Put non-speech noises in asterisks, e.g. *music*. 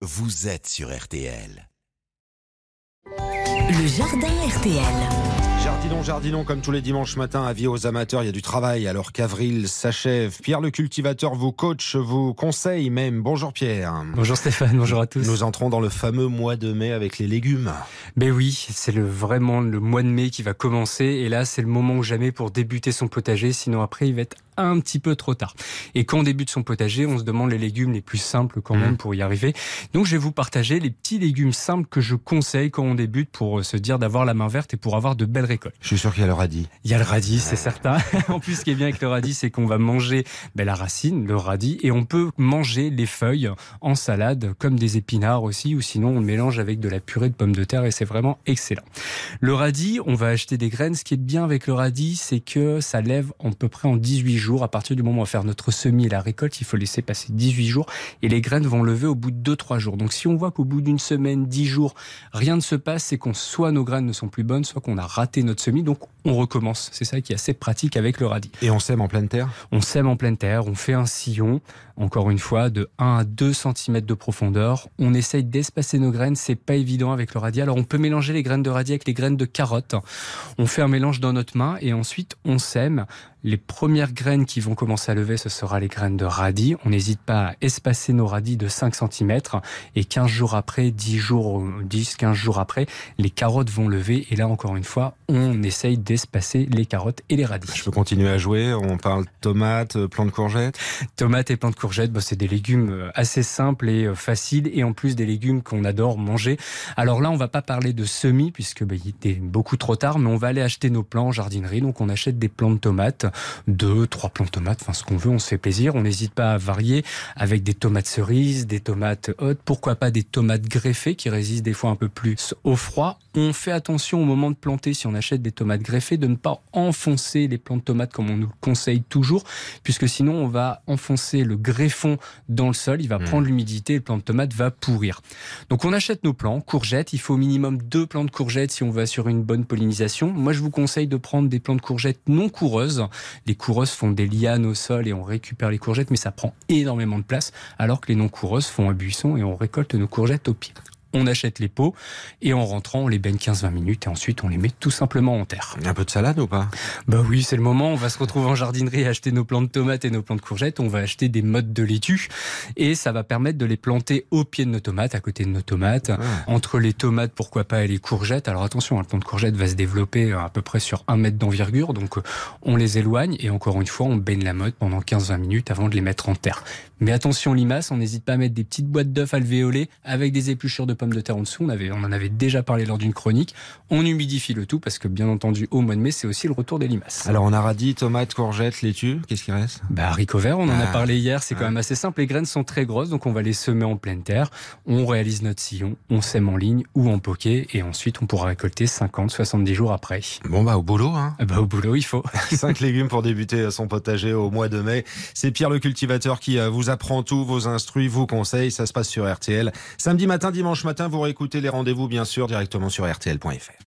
vous êtes sur RTL. Le jardin RTL. Jardinons, jardinons, comme tous les dimanches matins, avis aux amateurs, il y a du travail alors qu'avril s'achève. Pierre le cultivateur vous coach, vous conseille même. Bonjour Pierre. Bonjour Stéphane, bonjour à tous. Nous entrons dans le fameux mois de mai avec les légumes. Ben oui, c'est le, vraiment le mois de mai qui va commencer et là c'est le moment ou jamais pour débuter son potager, sinon après il va être un petit peu trop tard. Et quand on débute son potager, on se demande les légumes les plus simples quand même mmh. pour y arriver. Donc je vais vous partager les petits légumes simples que je conseille quand on débute pour se dire d'avoir la main verte et pour avoir de belles récoltes. Je suis sûr qu'il y a le radis. Il y a le radis, c'est certain. *laughs* en plus, ce qui est bien avec le radis, c'est qu'on va manger ben, la racine, le radis, et on peut manger les feuilles en salade, comme des épinards aussi, ou sinon on le mélange avec de la purée de pommes de terre et c'est vraiment excellent. Le radis, on va acheter des graines. Ce qui est bien avec le radis, c'est que ça lève à peu près en 18 jours. À partir du moment où on va faire notre semis et la récolte, il faut laisser passer 18 jours et les graines vont lever au bout de 2-3 jours. Donc si on voit qu'au bout d'une semaine, 10 jours, rien ne se passe, c'est qu'on soit nos graines ne sont plus bonnes, soit qu'on a raté notre semis. Donc on recommence. C'est ça qui est assez pratique avec le radis. Et on sème en pleine terre? On sème en pleine terre, on fait un sillon, encore une fois, de 1 à 2 cm de profondeur. On essaye d'espacer nos graines, c'est pas évident avec le radis. Alors on peut mélanger les graines de radis avec les graines de carottes. On fait un mélange dans notre main et ensuite on sème. Les premières graines qui vont commencer à lever, ce sera les graines de radis. On n'hésite pas à espacer nos radis de 5 cm et 15 jours après, 10 jours, 10, 15 jours après, les carottes vont lever et là encore une fois, on essaye d'espacer les carottes et les radis. Je peux continuer à jouer. On parle tomates, euh, plantes de courgettes? Tomates et plantes de courgettes, bah, c'est des légumes euh, assez simples et euh, faciles et en plus des légumes qu'on adore manger. Alors là, on va pas parler de semis puisque bah, il était beaucoup trop tard, mais on va aller acheter nos plants en jardinerie. Donc on achète des plants de tomates deux, trois plants de tomates, enfin ce qu'on veut, on se fait plaisir. On n'hésite pas à varier avec des tomates cerises, des tomates hautes, pourquoi pas des tomates greffées qui résistent des fois un peu plus au froid. On fait attention au moment de planter, si on achète des tomates greffées, de ne pas enfoncer les plants de tomates comme on nous le conseille toujours, puisque sinon on va enfoncer le greffon dans le sol, il va mmh. prendre l'humidité et le plant de tomate va pourrir. Donc on achète nos plants, courgettes, il faut au minimum deux plants de courgettes si on va sur une bonne pollinisation. Moi je vous conseille de prendre des plants de courgettes non coureuses. Les coureuses font des lianes au sol et on récupère les courgettes, mais ça prend énormément de place, alors que les non coureuses font un buisson et on récolte nos courgettes au pied on achète les pots et en rentrant, on les baigne 15-20 minutes et ensuite on les met tout simplement en terre. Un peu de salade ou pas? Bah oui, c'est le moment. On va se retrouver en jardinerie et acheter nos plants de tomates et nos plants de courgettes. On va acheter des mottes de laitue et ça va permettre de les planter au pied de nos tomates, à côté de nos tomates, ah. entre les tomates, pourquoi pas, et les courgettes. Alors attention, un plant de courgette va se développer à peu près sur un mètre d'envergure, donc on les éloigne et encore une fois, on baigne la motte pendant 15-20 minutes avant de les mettre en terre. Mais attention limaces, on n'hésite pas à mettre des petites boîtes d'œufs alvéolées avec des épluchures de pommes de terre en dessous. On, avait, on en avait déjà parlé lors d'une chronique. On humidifie le tout parce que bien entendu au mois de mai c'est aussi le retour des limaces. Alors on a radis, tomates, courgettes, laitue. Qu'est-ce qui reste? Bah haricots verts. On en a ah. parlé hier. C'est quand même assez simple. Les graines sont très grosses donc on va les semer en pleine terre. On réalise notre sillon, on sème en ligne ou en poquet et ensuite on pourra récolter 50, 70 jours après. Bon bah au boulot. Hein. Bah au boulot il faut. *laughs* Cinq légumes pour débuter son potager au mois de mai. C'est Pierre le cultivateur qui euh, vous apprend tous vos instruits, vos conseils. Ça se passe sur RTL. Samedi matin, dimanche matin, vous réécoutez les rendez-vous, bien sûr, directement sur RTL.fr.